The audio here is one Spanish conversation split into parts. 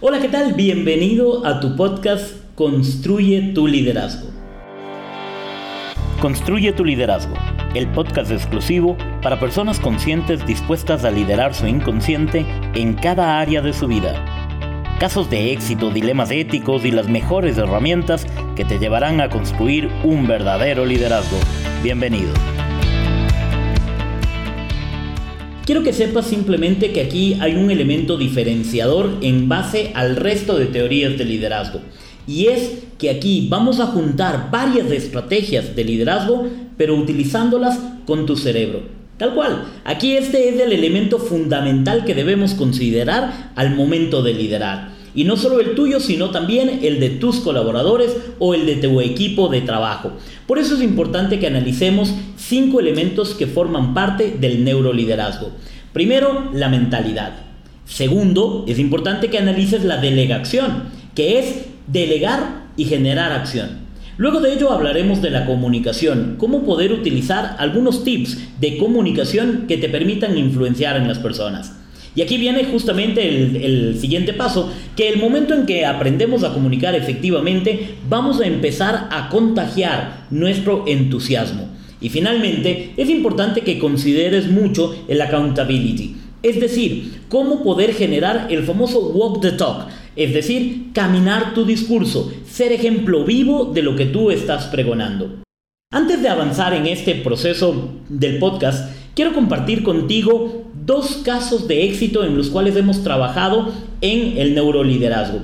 Hola, ¿qué tal? Bienvenido a tu podcast Construye tu liderazgo. Construye tu liderazgo, el podcast exclusivo para personas conscientes dispuestas a liderar su inconsciente en cada área de su vida. Casos de éxito, dilemas éticos y las mejores herramientas que te llevarán a construir un verdadero liderazgo. Bienvenido. Quiero que sepas simplemente que aquí hay un elemento diferenciador en base al resto de teorías de liderazgo. Y es que aquí vamos a juntar varias estrategias de liderazgo, pero utilizándolas con tu cerebro. Tal cual, aquí este es el elemento fundamental que debemos considerar al momento de liderar. Y no solo el tuyo, sino también el de tus colaboradores o el de tu equipo de trabajo. Por eso es importante que analicemos cinco elementos que forman parte del neuroliderazgo. Primero, la mentalidad. Segundo, es importante que analices la delegación, que es delegar y generar acción. Luego de ello hablaremos de la comunicación, cómo poder utilizar algunos tips de comunicación que te permitan influenciar en las personas. Y aquí viene justamente el, siguiente paso, que el momento en que aprendemos a comunicar efectivamente, vamos a empezar a contagiar nuestro entusiasmo. Y finalmente, es importante que consideres mucho el accountability, es decir, cómo poder generar el famoso walk the talk, es decir, caminar tu discurso, ser ejemplo vivo de lo que tú estás pregonando. Antes de avanzar en este proceso del podcast, quiero compartir contigo dos casos de éxito en los cuales hemos trabajado en el neuroliderazgo.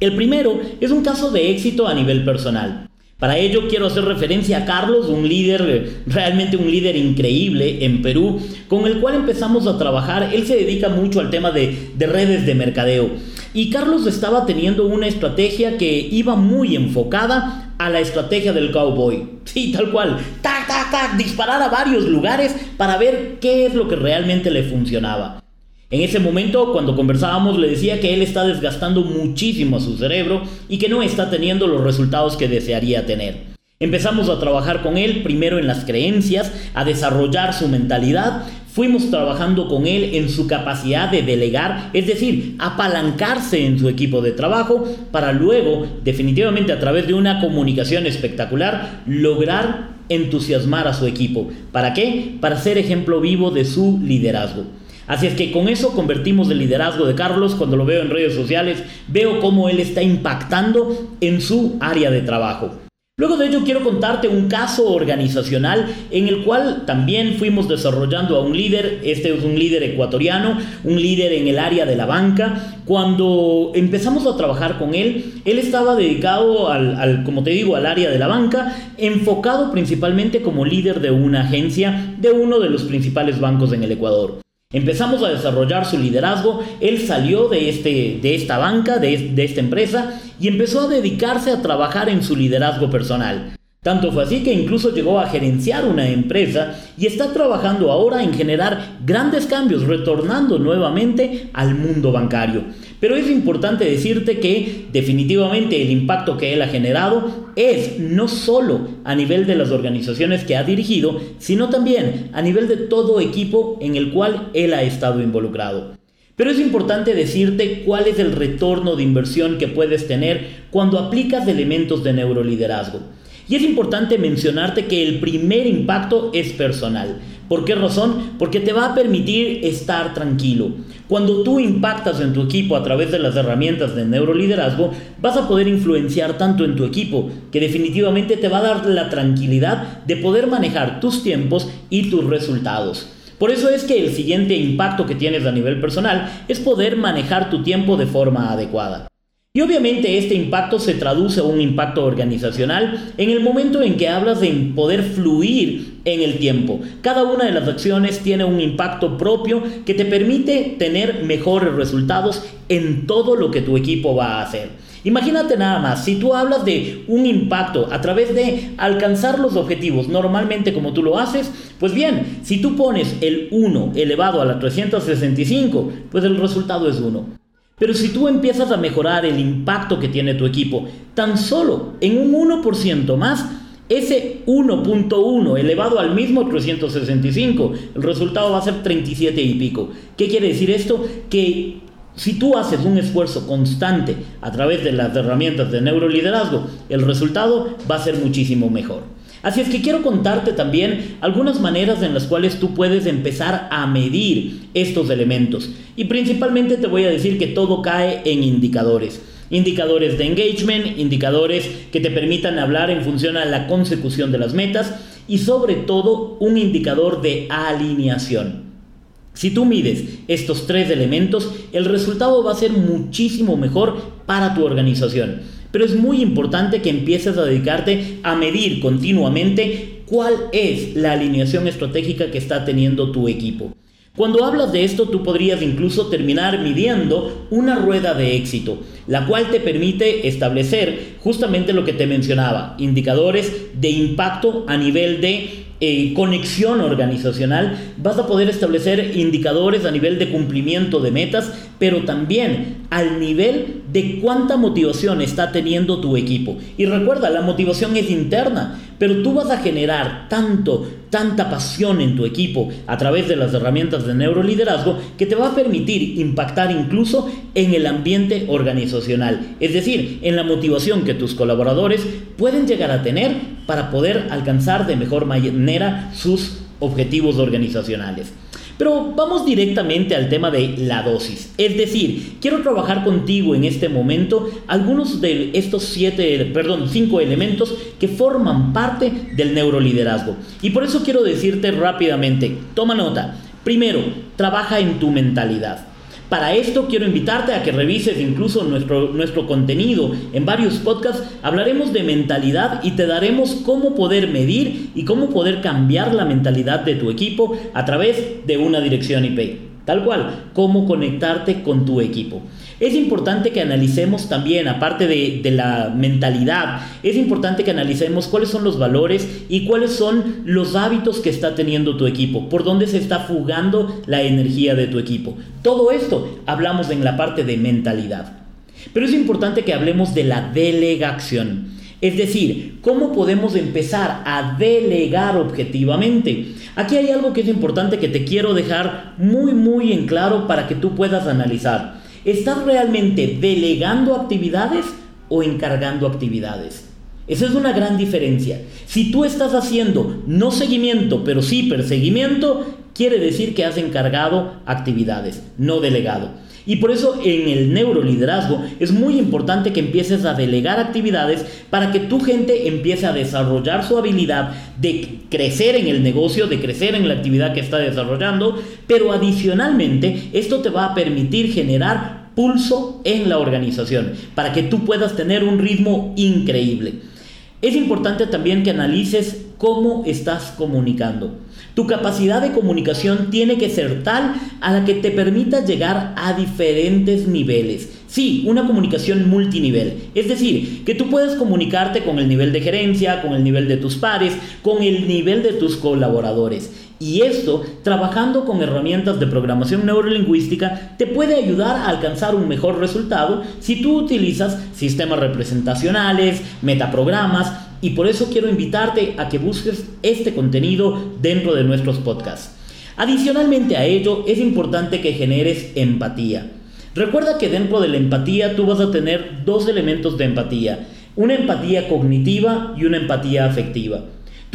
El primero es un caso de éxito a nivel personal. Para ello quiero hacer referencia a Carlos, un líder, realmente un líder increíble en Perú, con el cual empezamos a trabajar. Él se dedica mucho al tema de, de redes de mercadeo. Y Carlos estaba teniendo una estrategia que iba muy enfocada a la estrategia del cowboy. Sí, tal cual. Tac, tac, tac, disparar a varios lugares para ver qué es lo que realmente le funcionaba. En ese momento, cuando conversábamos, le decía que él está desgastando muchísimo a su cerebro y que no está teniendo los resultados que desearía tener. Empezamos a trabajar con él primero en las creencias, a desarrollar su mentalidad, fuimos trabajando con él en su capacidad de delegar, es decir, apalancarse en su equipo de trabajo para luego, definitivamente a través de una comunicación espectacular, lograr entusiasmar a su equipo. ¿Para qué? Para ser ejemplo vivo de su liderazgo. Así es que con eso convertimos el liderazgo de Carlos, cuando lo veo en redes sociales, veo cómo él está impactando en su área de trabajo. Luego de ello quiero contarte un caso organizacional en el cual también fuimos desarrollando a un líder, este es un líder ecuatoriano, un líder en el área de la banca. Cuando empezamos a trabajar con él, él estaba dedicado al, como te digo, al área de la banca, enfocado principalmente como líder de una agencia de uno de los principales bancos en el Ecuador. Empezamos a desarrollar su liderazgo, él salió de, este, de esta banca, de, de esta empresa, y empezó a dedicarse a trabajar en su liderazgo personal. Tanto fue así que incluso llegó a gerenciar una empresa y está trabajando ahora en generar grandes cambios, retornando nuevamente al mundo bancario. Pero es importante decirte que definitivamente el impacto que él ha generado es no solo a nivel de las organizaciones que ha dirigido, sino también a nivel de todo equipo en el cual él ha estado involucrado. Pero es importante decirte cuál es el retorno de inversión que puedes tener cuando aplicas elementos de neuroliderazgo. Y es importante mencionarte que el primer impacto es personal. ¿Por qué razón? Porque te va a permitir estar tranquilo. Cuando tú impactas en tu equipo a través de las herramientas de neuroliderazgo, vas a poder influenciar tanto en tu equipo que definitivamente te va a dar la tranquilidad de poder manejar tus tiempos y tus resultados. Por eso es que el siguiente impacto que tienes a nivel personal es poder manejar tu tiempo de forma adecuada. Y obviamente este impacto se traduce a un impacto organizacional en el momento en que hablas de poder fluir en el tiempo. Cada una de las acciones tiene un impacto propio que te permite tener mejores resultados en todo lo que tu equipo va a hacer. Imagínate nada más, si tú hablas de un impacto a través de alcanzar los objetivos normalmente como tú lo haces, pues bien, si tú pones el 1 elevado a la 365, pues el resultado es 1. Pero si tú empiezas a mejorar el impacto que tiene tu equipo tan solo en un 1% más, ese 1.1 elevado al mismo 365, el resultado va a ser 37 y pico. ¿Qué quiere decir esto? Que Si tú haces un esfuerzo constante a través de las herramientas de neuroliderazgo, el resultado va a ser muchísimo mejor. Así es que quiero contarte también algunas maneras en las cuales tú puedes empezar a medir estos elementos. Y principalmente te voy a decir que todo cae en indicadores. Indicadores de engagement, indicadores que te permitan hablar en función a la consecución de las metas y sobre todo un indicador de alineación. Si tú mides estos tres elementos, el resultado va a ser muchísimo mejor para tu organización. Pero es muy importante que empieces a dedicarte a medir continuamente cuál es la alineación estratégica que está teniendo tu equipo. Cuando hablas de esto, tú podrías incluso terminar midiendo una rueda de éxito, la cual te permite establecer justamente lo que te mencionaba, indicadores de impacto a nivel de eh, conexión organizacional, vas a poder establecer indicadores a nivel de cumplimiento de metas, pero también al nivel de cuánta motivación está teniendo tu equipo. Y recuerda, la motivación es interna, pero tú vas a generar tanto, tanta pasión en tu equipo a través de las herramientas de neuroliderazgo que te va a permitir impactar incluso en el ambiente organizacional, es decir, en la motivación que tus colaboradores pueden llegar a tener para poder alcanzar de mejor manera sus objetivos organizacionales. Pero vamos directamente al tema de la dosis. Es decir, quiero trabajar contigo en este momento algunos de estos siete, perdón, cinco elementos que forman parte del neuroliderazgo. Y por eso quiero decirte rápidamente, toma nota. Primero, trabaja en tu mentalidad. Para esto quiero invitarte a que revises incluso nuestro, nuestro contenido. En varios podcasts hablaremos de mentalidad y te daremos cómo poder medir y cómo poder cambiar la mentalidad de tu equipo a través de una dirección IP. Tal cual, cómo conectarte con tu equipo. Es importante que analicemos también, aparte de, la mentalidad, es importante que analicemos cuáles son los valores y cuáles son los hábitos que está teniendo tu equipo, por dónde se está fugando la energía de tu equipo. Todo esto hablamos en la parte de mentalidad. Pero es importante que hablemos de la delegación. Es decir, ¿cómo podemos empezar a delegar objetivamente? Aquí hay algo que es importante que te quiero dejar muy muy en claro para que tú puedas analizar. ¿Estás realmente delegando actividades o encargando actividades? Esa es una gran diferencia. Si tú estás haciendo no seguimiento, pero sí perseguimiento, quiere decir que has encargado actividades, no delegado. Y por eso en el neuroliderazgo es muy importante que empieces a delegar actividades para que tu gente empiece a desarrollar su habilidad de crecer en el negocio, de crecer en la actividad que está desarrollando, pero adicionalmente esto te va a permitir generar pulso en la organización para que tú puedas tener un ritmo increíble. Es importante también que analices cómo estás comunicando. Tu capacidad de comunicación tiene que ser tal a la que te permita llegar a diferentes niveles. Sí, una comunicación multinivel. Es decir, que tú puedes comunicarte con el nivel de gerencia, con el nivel de tus pares, con el nivel de tus colaboradores. Y esto, trabajando con herramientas de programación neurolingüística, te puede ayudar a alcanzar un mejor resultado si tú utilizas sistemas representacionales, metaprogramas, y por eso quiero invitarte a que busques este contenido dentro de nuestros podcasts. Adicionalmente a ello, es importante que generes empatía. Recuerda que dentro de la empatía tú vas a tener dos elementos de empatía, una empatía cognitiva y una empatía afectiva.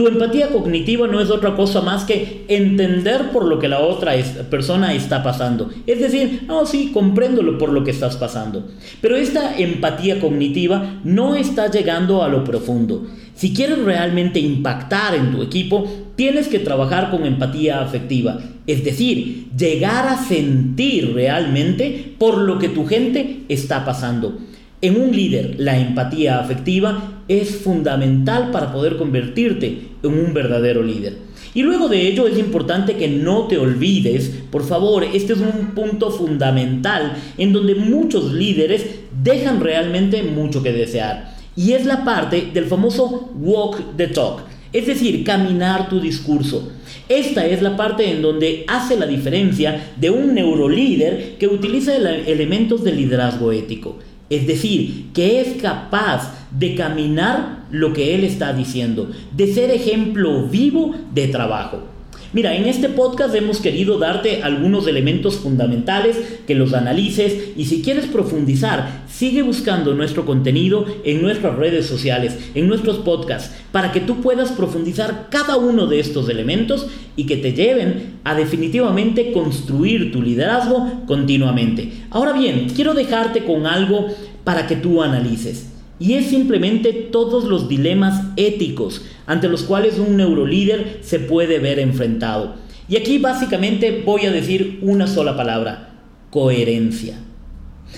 Tu empatía cognitiva no es otra cosa más que entender por lo que la otra persona está pasando. Es decir, no, sí, compréndolo por lo que estás pasando. Pero esta empatía cognitiva no está llegando a lo profundo. Si quieres realmente impactar en tu equipo, tienes que trabajar con empatía afectiva. Es decir, llegar a sentir realmente por lo que tu gente está pasando. En un líder, la empatía afectiva es fundamental para poder convertirte un verdadero líder. Y luego de ello es importante que no te olvides, por favor, este es un punto fundamental en donde muchos líderes dejan realmente mucho que desear. Y es la parte del famoso walk the talk, es decir, caminar tu discurso. Esta es la parte en donde hace la diferencia de un neurolíder que utiliza elementos de liderazgo ético. Es decir, que es capaz de caminar lo que él está diciendo, de ser ejemplo vivo de trabajo. Mira, en este podcast hemos querido darte algunos elementos fundamentales que los analices y si quieres profundizar, sigue buscando nuestro contenido en nuestras redes sociales, en nuestros podcasts, para que tú puedas profundizar cada uno de estos elementos y que te lleven a definitivamente construir tu liderazgo continuamente. Ahora bien, quiero dejarte con algo para que tú analices. Y es simplemente todos los dilemas éticos ante los cuales un neurolíder se puede ver enfrentado. Y aquí básicamente voy a decir una sola palabra, coherencia.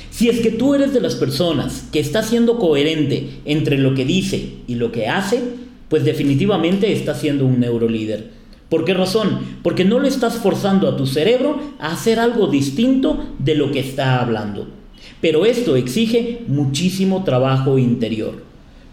Si es que tú eres de las personas que está siendo coherente entre lo que dice y lo que hace, pues definitivamente está siendo un neurolíder. ¿Por qué razón? Porque no le estás forzando a tu cerebro a hacer algo distinto de lo que está hablando. Pero esto exige muchísimo trabajo interior.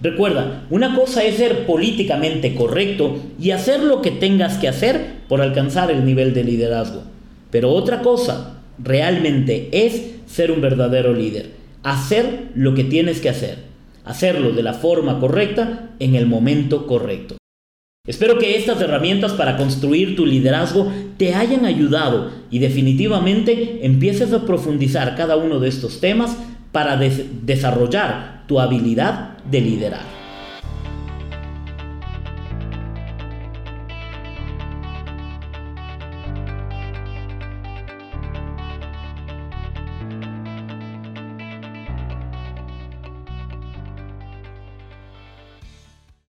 Recuerda, una cosa es ser políticamente correcto y hacer lo que tengas que hacer por alcanzar el nivel de liderazgo. Pero otra cosa realmente es ser un verdadero líder. Hacer lo que tienes que hacer. Hacerlo de la forma correcta en el momento correcto. Espero que estas herramientas para construir tu liderazgo te hayan ayudado y definitivamente empieces a profundizar cada uno de estos temas para desarrollar tu habilidad de liderar.